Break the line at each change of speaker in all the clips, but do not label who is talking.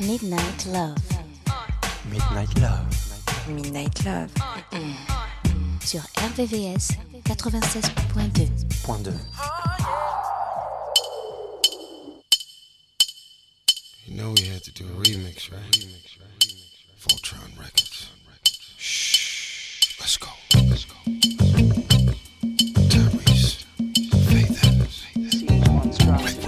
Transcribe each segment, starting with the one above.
Midnight Love.
Midnight Love.
Midnight Love. Mm-hmm.
Sur RVVS 96.2.
Point 2.
You know we had to do a remix, right? Remix, right? Remix, right? Voltron Records. Shh. Let's go. Let's go. Tyrese. Faith Evans.
Faith Evans.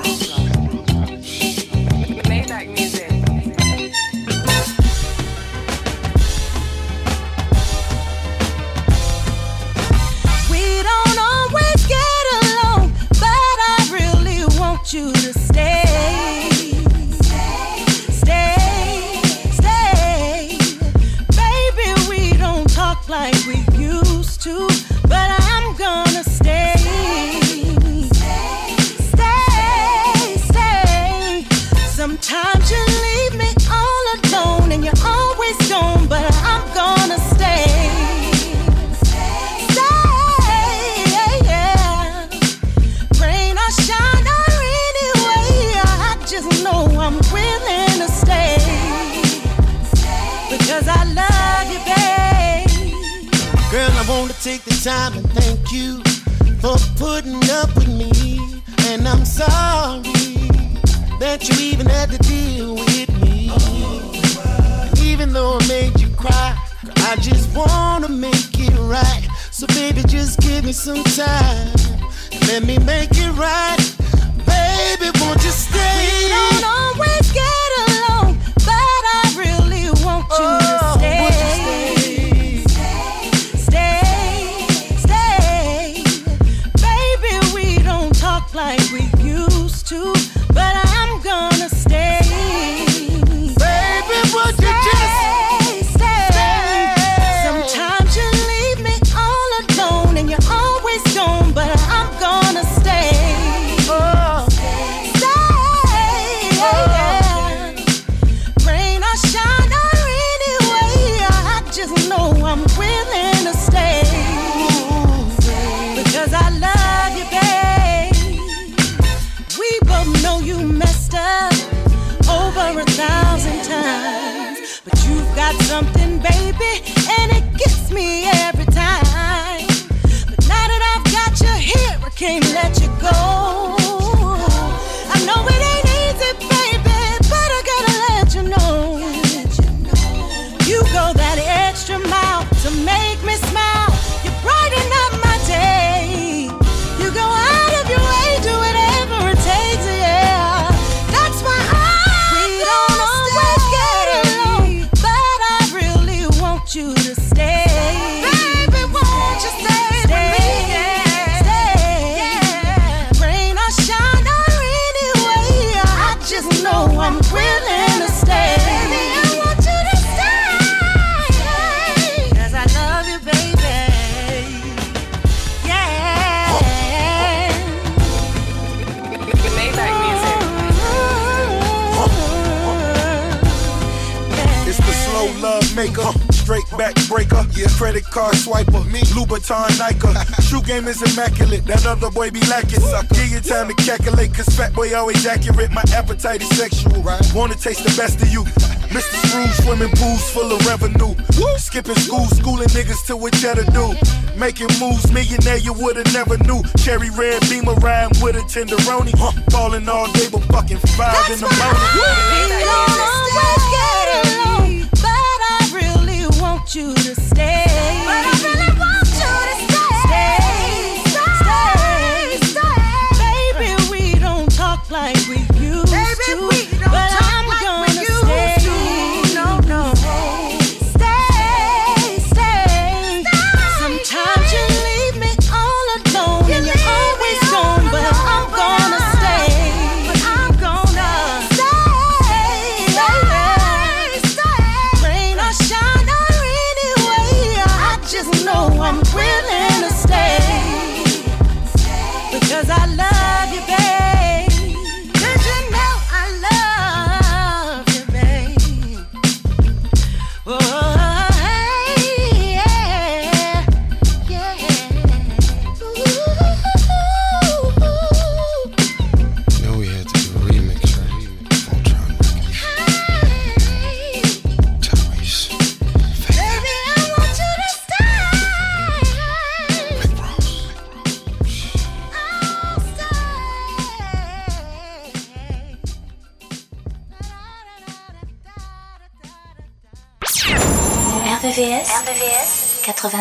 always
accurate, my appetite is sexual. Right. Wanna taste the best of you. Mr. Scrooge, swimming pools full of revenue. Woo. Skipping school, schooling niggas to what cheddar do. Making moves, millionaire you woulda never knew. Cherry red beamer riding with a tenderoni. Huh. Falling all day but fucking five That's in the morning.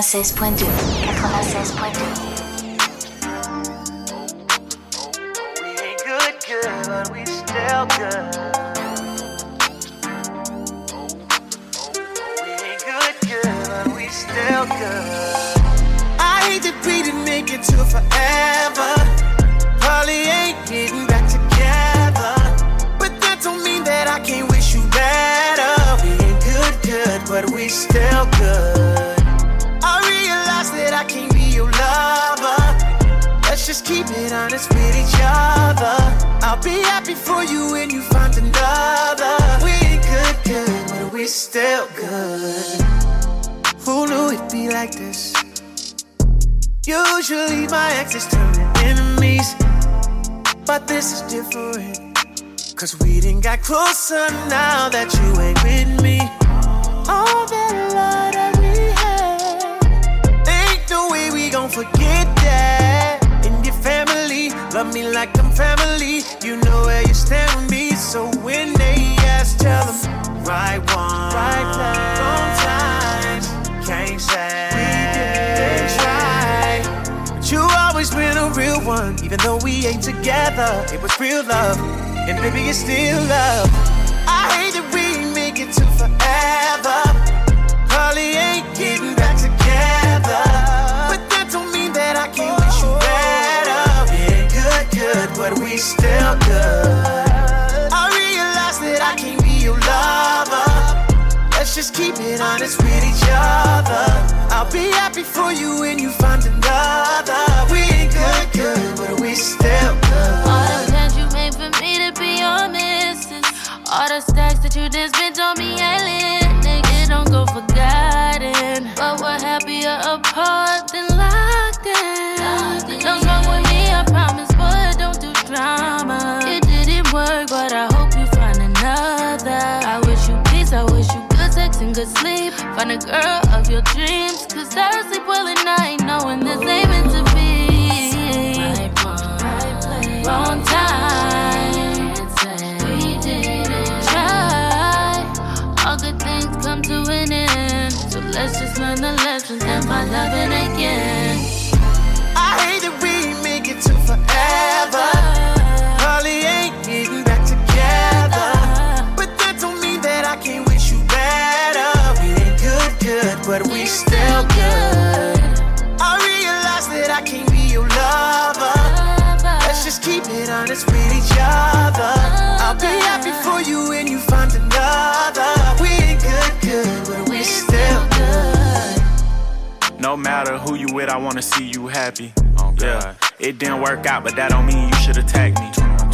RVVS, RVVS 96.2 96.2
We ain't good, good, but we still good.
Just keep it honest with each other. I'll be happy for you when you find another. We ain't good, good, but we still good. Who knew it'd be like this? Usually my exes turn enemies, but this is different. Cause we didn't got closer now that you ain't with me. All that love that we had, ain't no way we gon' forget love me like I'm family. You know where you stand with me, so when they ask, tell them right one, right time, wrong times. Can't say we didn't try. But you always been a real one, even though we ain't together. It was real love, and baby, it's still love. I hate that we make it to forever. Probably ain't getting back but we still good. I realize that I can't be your lover. Let's just keep it honest with each other. I'll be happy for you when you find another. We ain't good, good, but we still good.
All the plans you made for me to be your missus. All the stacks that you did spent on me ain't good sleep. Find a girl of your dreams. Cause I sleep well at night, knowing this ain't meant to be. Right one, right place, wrong time. We didn't try. All good things come to an end. So let's just learn the lessons and find loving again.
I hate that we make it to forever. It with each other. I'll be happy for you when you find another. We ain't good, good, but we still good.
No matter who you with, I wanna see you happy. Oh, yeah, it didn't work out, but that don't mean you should attack me.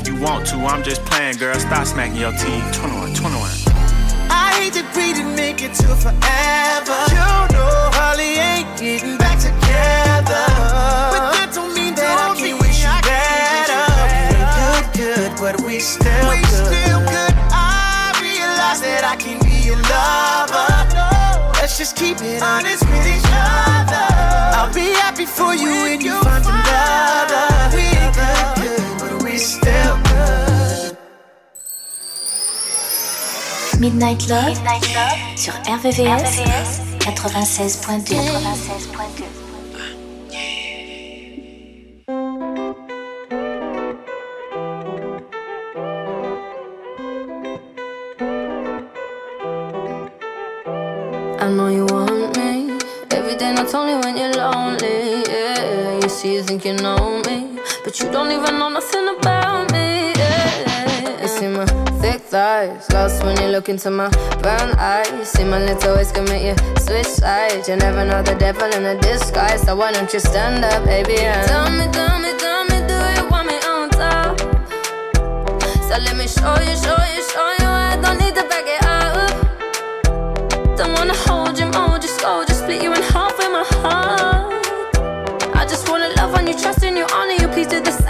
if you want to, I'm just playing, girl. Stop smacking your teeth. 21, 21.
I hate that we didn't make it to forever. You know, probably ain't getting back together. But that don't mean that I can't wish you better. We ain't good, good, but we still we good. still good. I realize that I can be your lover. Let's just keep it honest with each other. I'll be happy for you when you find
Midnight Love, sur RVVS, 96.2 96.2
I know you want me. Every day, not only when you're lonely. Yeah, you see, you think you know me, but You don't even know nothing about me. Yeah. You see my thick thighs, lost when you look into my brown eyes. You see my lips always commit you switch sides. You never know the devil in a disguise. So why don't you stand up, baby? And tell me, tell me, tell me, do you want me on top? So let me show you, show you, show you. I don't need to back it up. Don't wanna hold you, mold you,
scold you, split you in half with my heart. I just wanna love on you, trust in you to the side.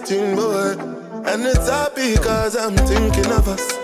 wasting boy, And it's happy cause I'm thinking of us.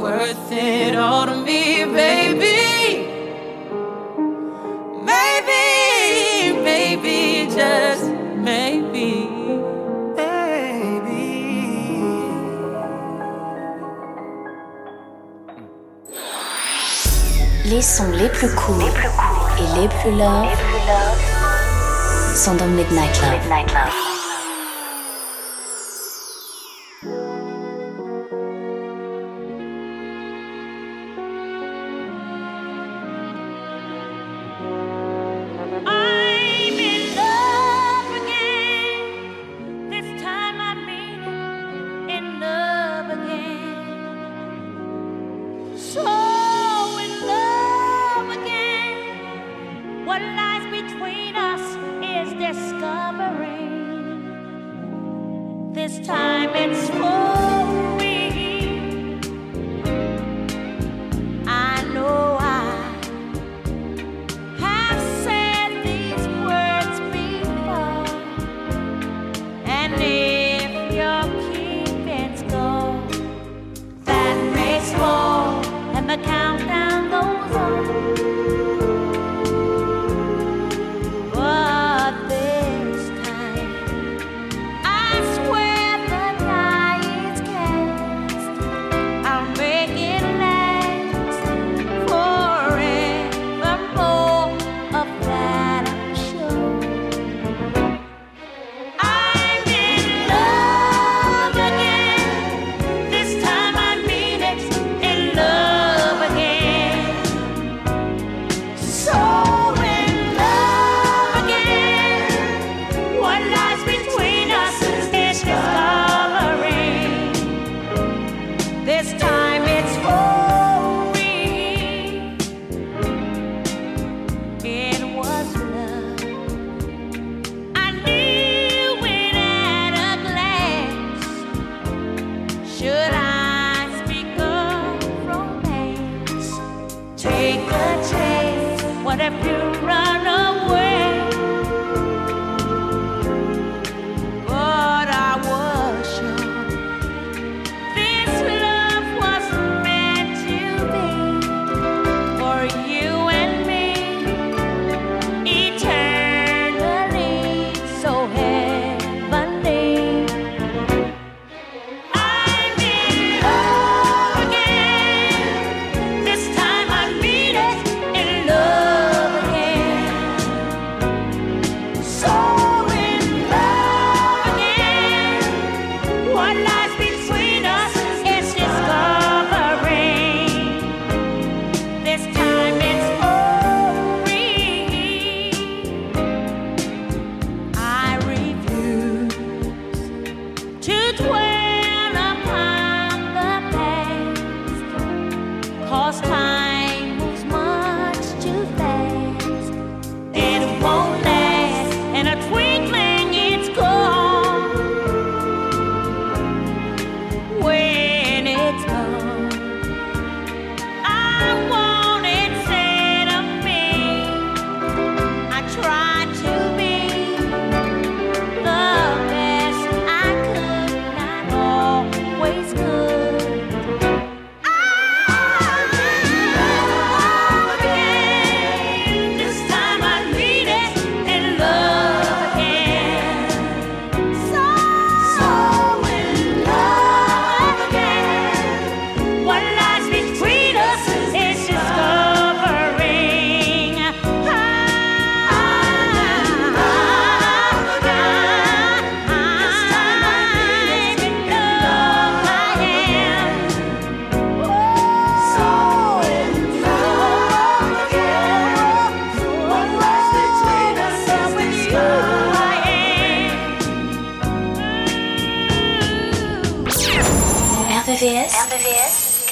worth it all to me, baby. Maybe, maybe, just maybe. Baby.
Les sons les plus courts cool cool et les plus loves sont dans Midnight Love.
Midnight Love.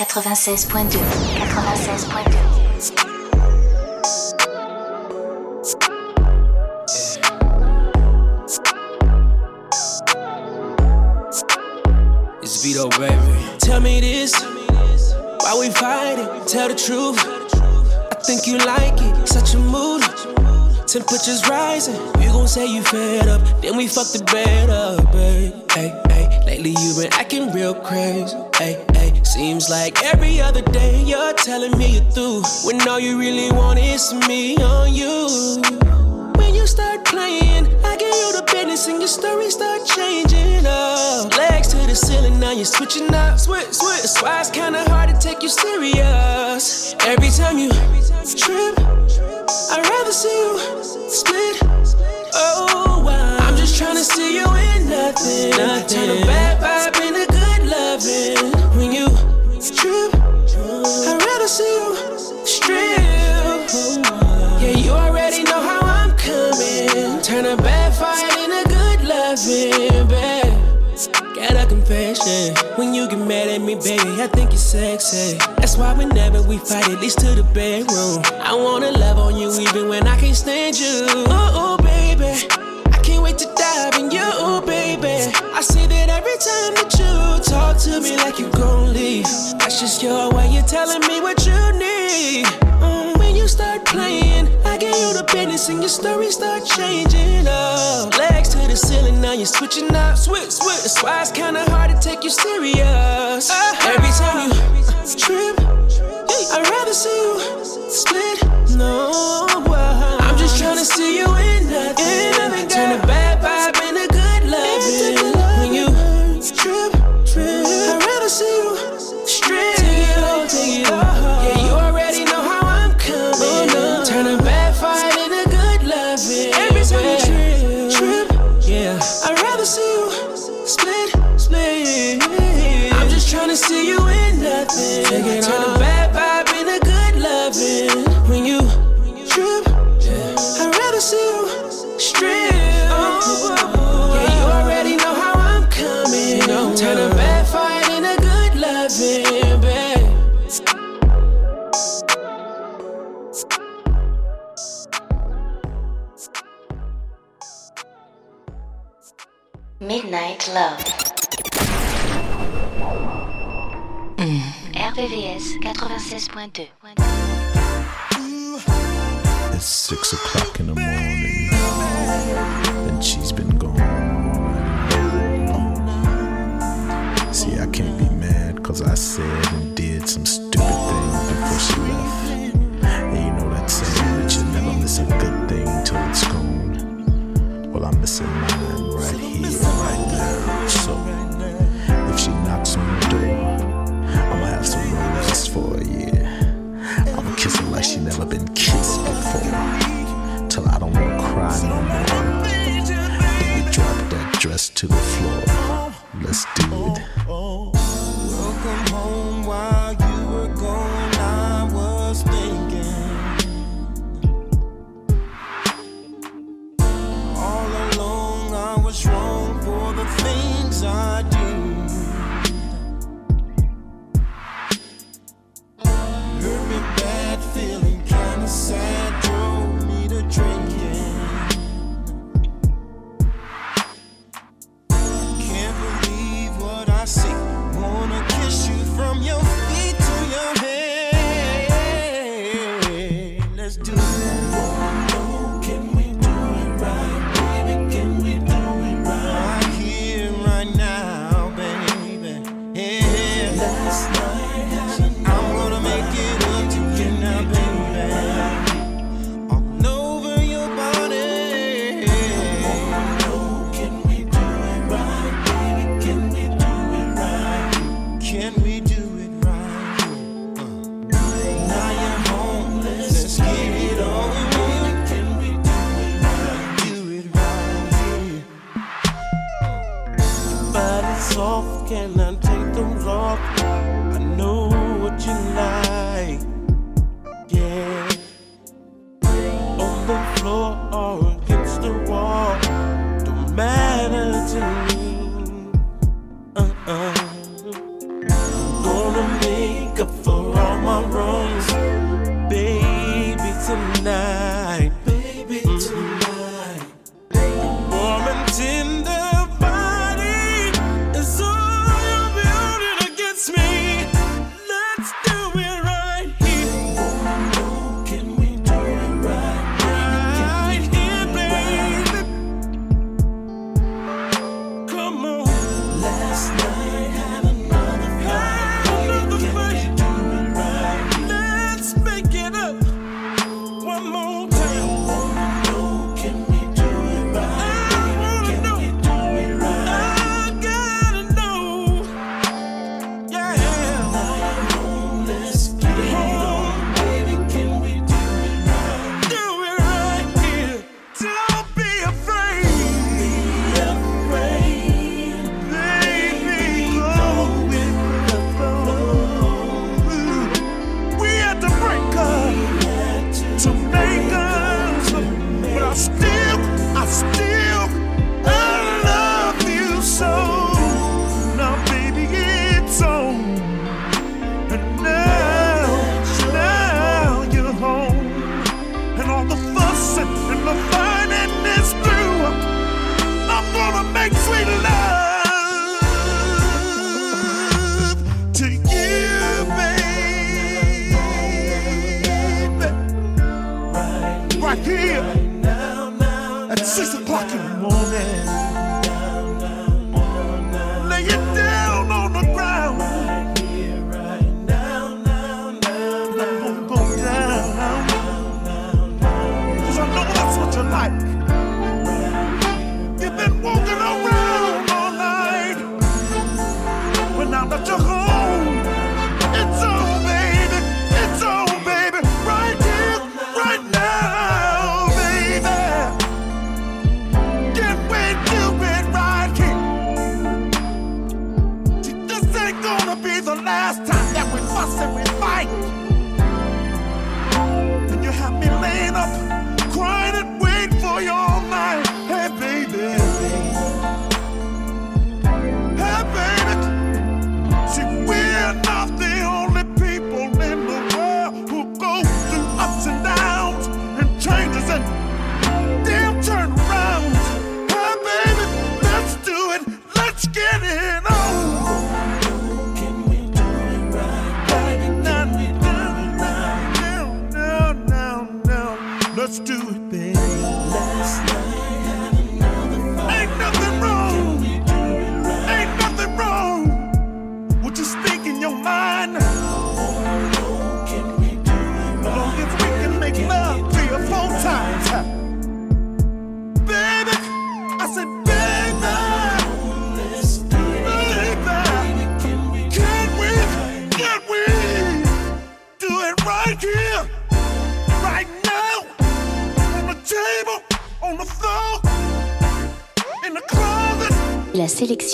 96.2. 96.2.
Vito, baby. Tell me this, why we fighting? Tell the truth. I think you like it, such a mood. Temperatures rising, you gon' say you fed up. Then we fuck the bed up, babe. Hey, hey, lately you been acting real crazy. Hey, hey, seems like every other day you're telling me you're through. When all you really want is me on you. When you start playing, I give you the business and your story start changing up. Legs to the ceiling, now you're switching up. Switch, switch. That's why it's kinda hard to take you serious. Every time you trip, I'd rather see you split. Oh, wow. I'm just trying to see you in nothing. nothing. Turn a bad vibe into good loving. When you get mad at me, baby, I think you're sexy. That's why whenever we fight, at least to the bedroom. I wanna love on you even when I can't stand you. Oh, oh baby. I can't wait to dive in you, baby. I see that every time that you to me like you gon' leave. That's just your way, you're telling me what you need. Mm, when you start playing, I get you the business and your story start changing up. Legs to the ceiling, now you're switching up. Switch, switch. That's why it's kinda hard to take you serious. Every time you trip, I'd rather see you split. No, I'm nothing. Turn a bad vibe into good loving. When you trip, I'd rather see you strip. Yeah, you already know how I'm coming. Turn a bad fight into good loving, babe.
Midnight Love. Mm. RVVS 96.2.
It's six o'clock in the morning, and she's been gone. See, I can't be mad cause I said and did some stupid things before she left. And you know that saying that you never miss a good thing till it's gone. Well, I'm missing mine right here, right now. So,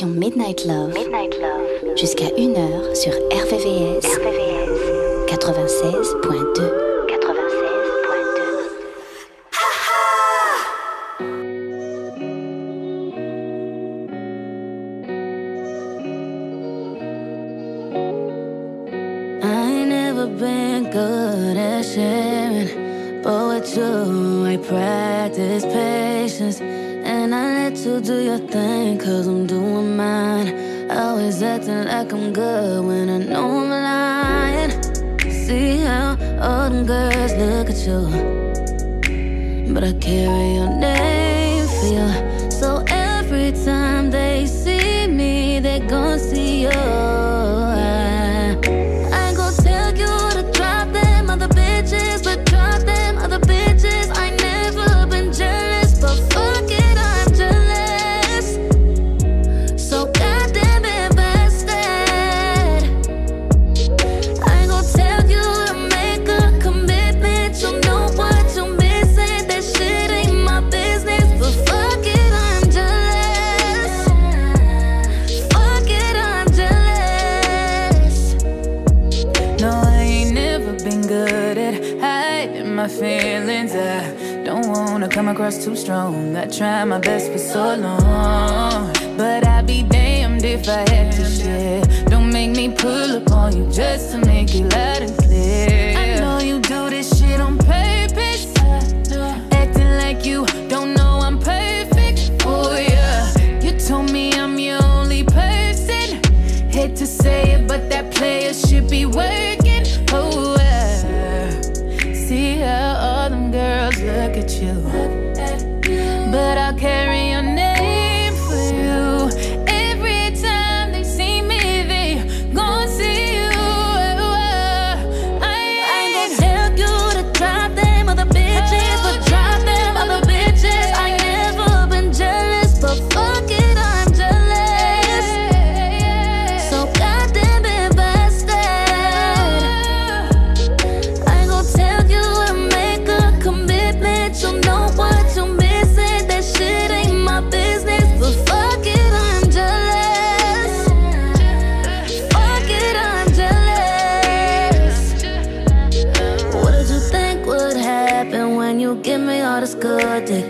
Midnight Love,
Midnight Love. jusqu'à
And I let you do your thing, cause I'm doing mine. Always acting like I'm good when I know I'm lying. See how all them girls look at you. But I carry your name for you.
Cross too strong. I tried my best for so long. But I'd be damned if I had to share. Don't make me pull up on you just to make you let it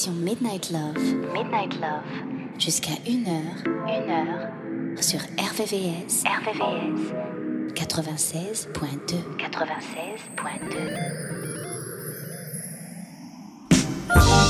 Sélection Midnight Love, Midnight Love, jusqu'à 1h, 1h, sur RVVS, RVVS, 96.2, 96.2.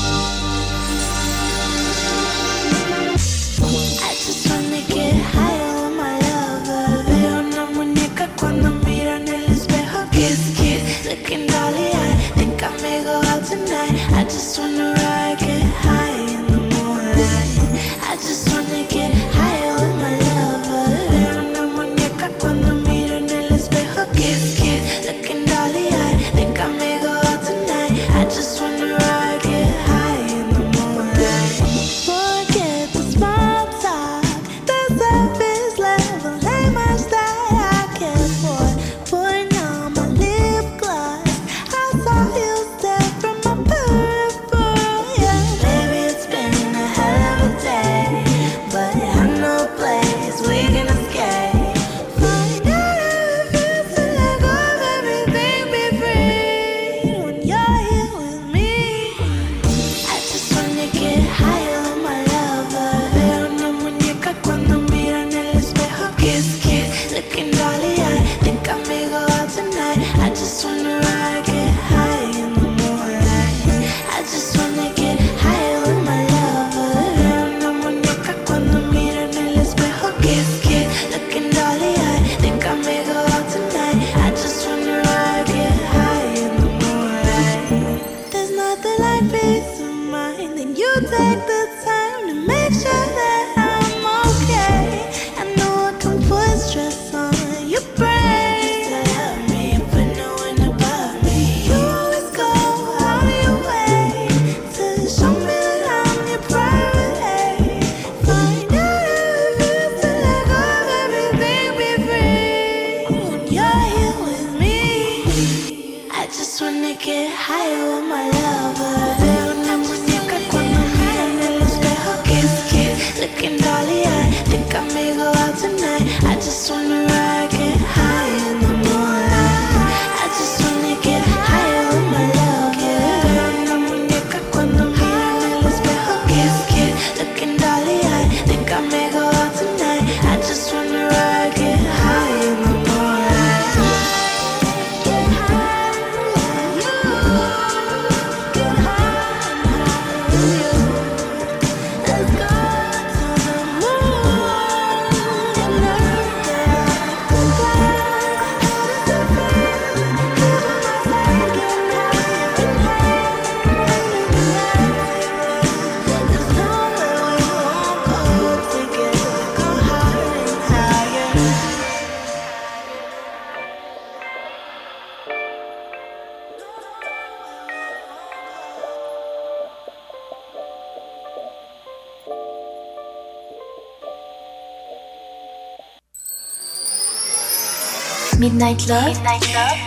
Midnight Love,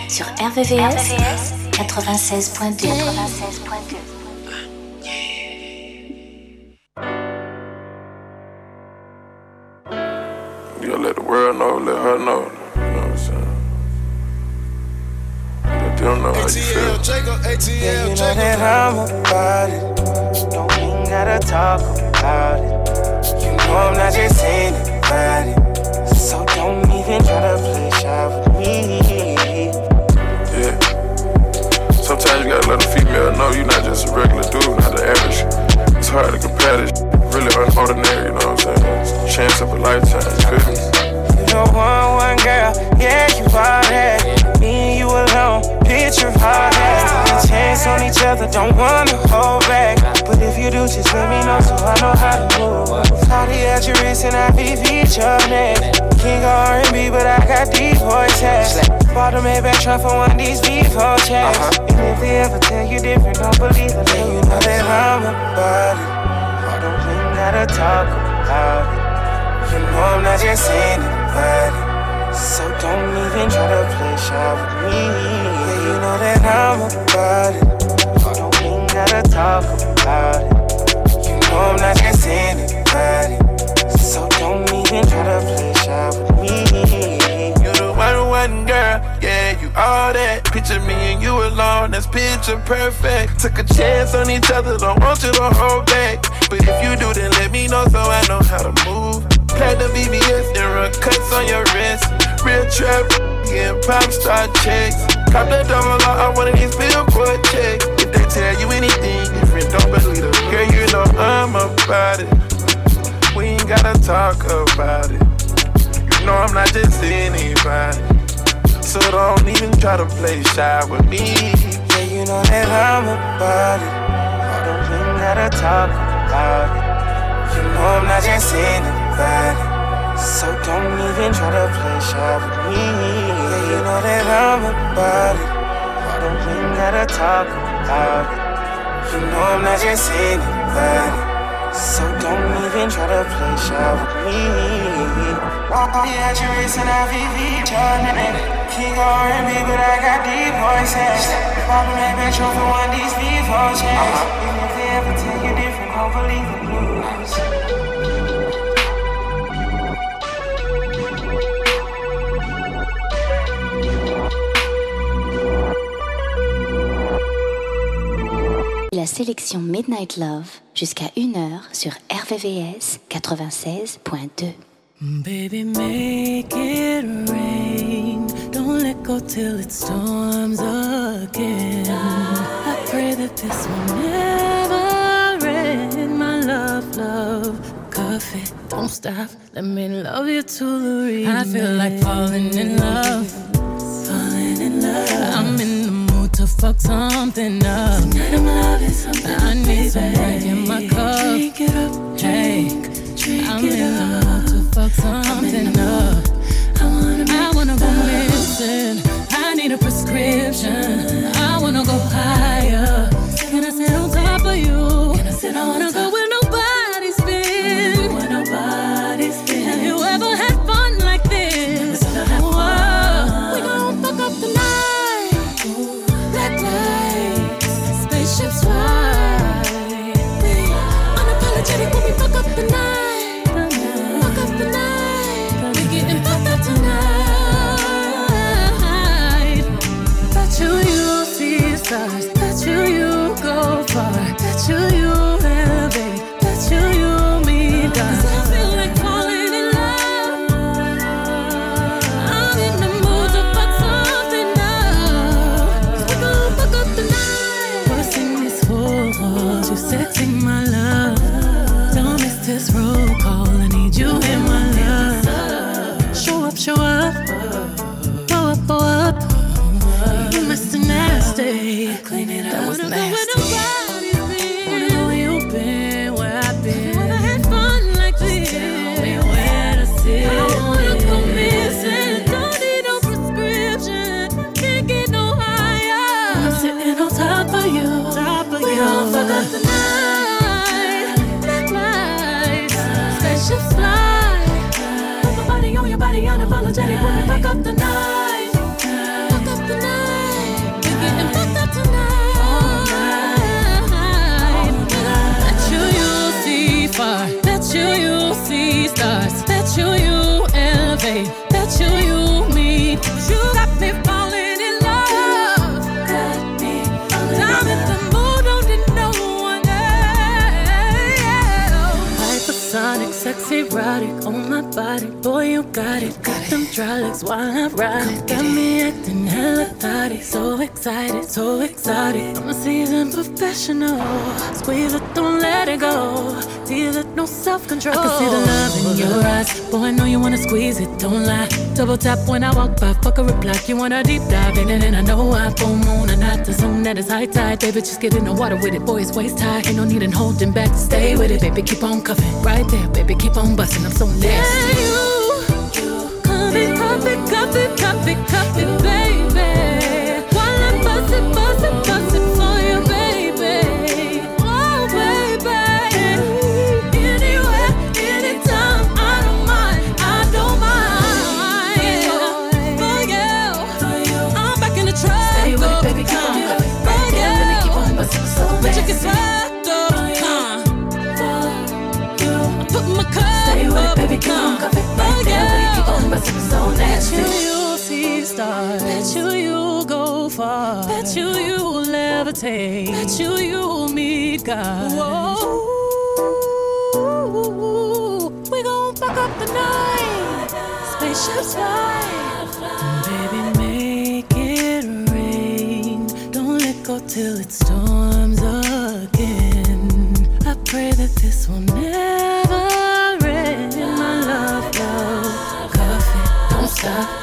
sur RVVS, 96.2. 96.2.
You gotta let the world know, let her know. You know what I'm saying? Let them know how you feel.
Yeah, you know that I'm about it. Don't even gotta talk about it. You know I'm not just anybody. So don't even try to
just a regular dude, not the average. It's hard to compare this. Really unordinary, you know what I'm saying? Chance of a lifetime, you feel me?
You know one, one girl, yeah, you are that. Me and you alone, of all that. A chance on each other, don't wanna hold back. But if you do, just let me know so I know how to move. Party at your wrist and I beat your neck. King of R&B, but I got deep voice hacks. Bought a Maybach truck for one of these before checks. Uh-huh. And if they ever tell you different, don't believe it. Then you know that I'm about it. I don't even gotta talk about it. You know I'm not just anybody. So don't even try to play shy with me. Yeah, you know that I'm about it. I don't even gotta talk about it. You know I'm not just anybody. So don't even try to play shy with me.
You the one, one girl, yeah, you
all that. Picture me and you alone, that's picture perfect. Took a chance on each other, don't want you to hold back. But if you do, then let me know so I know how to move. Play the VVS and run cuts on your wrist. Real trap, getting pop star checks. Cop the double law on one of these billboard checks. If they tell you anything different, don't believe them. Girl, you know I'm about it. We ain't gotta talk about it. You know I'm not just anybody. So don't even try to play shy with me.
Yeah, you know that I'm about it. I don't even gotta talk about it. You know I'm not just anybody. So don't even try to play shy with me. Yeah, you know that I'm about it. Don't even gotta talk about it. You know I'm not just anybody. So don't even try to play shy with me. Yeah, you racing out VV, Jordan. King R&B, but I got deep voices. Poppin' that metro for one of these V4 checks. Uh-huh. Even if they ever tell you different, don't believe the blues.
La sélection Midnight Love jusqu'à 1h sur RVVS 96.2.
Baby, make it rain. Don't let go till it storms again. I pray that this will never end. My love, love, coffee. Don't stop. Let me love you to the I feel like falling in love. Falling in love. I'm in fuck something up. Tonight I'm loving something. I need some drink in my cup. Drink it up, drink. Drink I'm
it
in the mood to fuck something up.
I wanna,
I wanna go missing. I need a prescription. I wanna go higher. Can I sit on top of you? Can I sit I wanna go where erotic on my body. Boy, you got it. Got them dry legs while I ride it. Got me acting hella thotty. So excited, so excited. I'm a seasoned professional. Squeeze it, don't let it go. Feel it, no self control. I can see the love in your eyes. Boy, I know you wanna squeeze it, don't lie. Double tap when I walk by, fuck a reply. You wanna deep dive in it, and I know I full moon and not the zone that is high tide. Baby, just get in the water with it, boy, it's waist high. Ain't no need in holding back, stay with it, baby, keep on cuffing. Right there, baby, keep on busting. I'm so nasty. Yeah, you, and cuff it, cuff it, cuff it, cuff it, baby.
Nasty.
Bet you. You'll see stars. Bet you far. Bet you you'll levitate. Bet you you'll meet God. Whoa, we gon' fuck up the night. Spaceships fly. Baby, make it rain. Don't let go till it storms again. I pray that this will never end. My love, love, coffee, don't stop.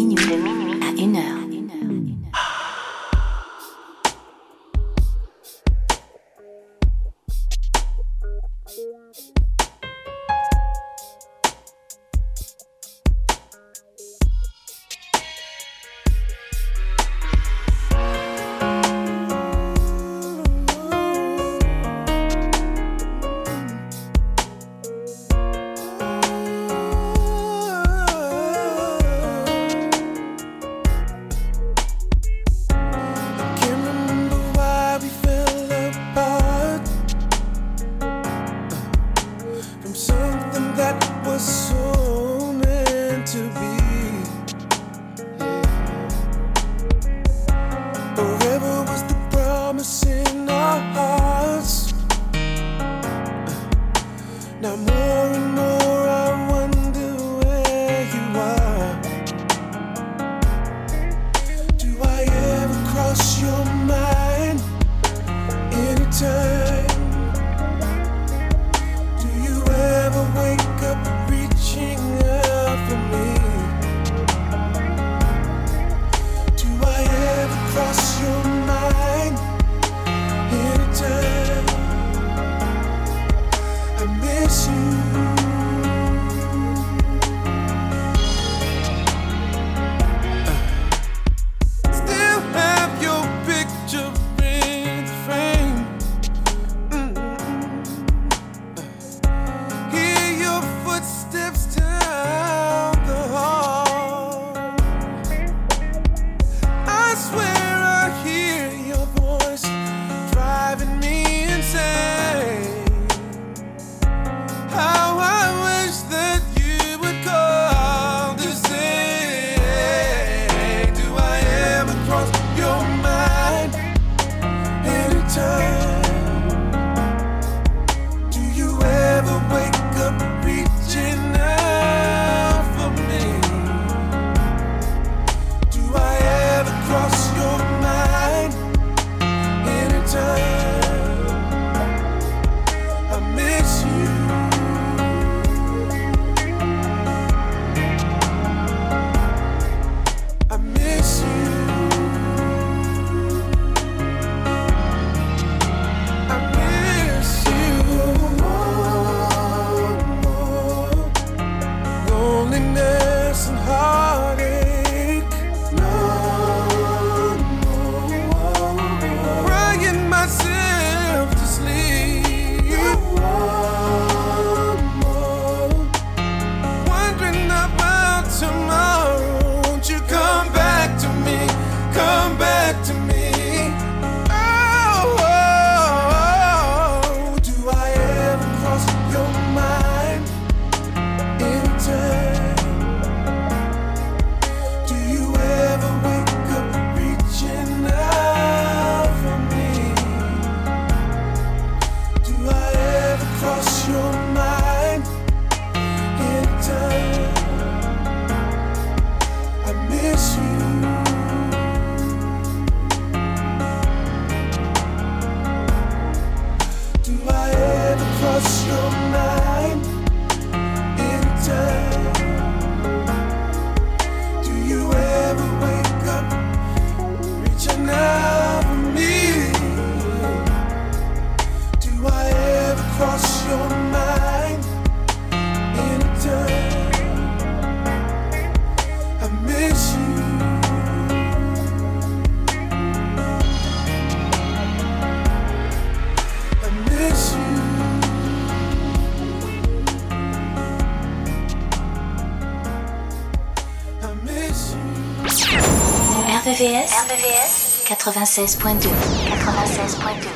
RBVS, 96.2
96.2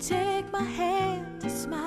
Take my hand to smile.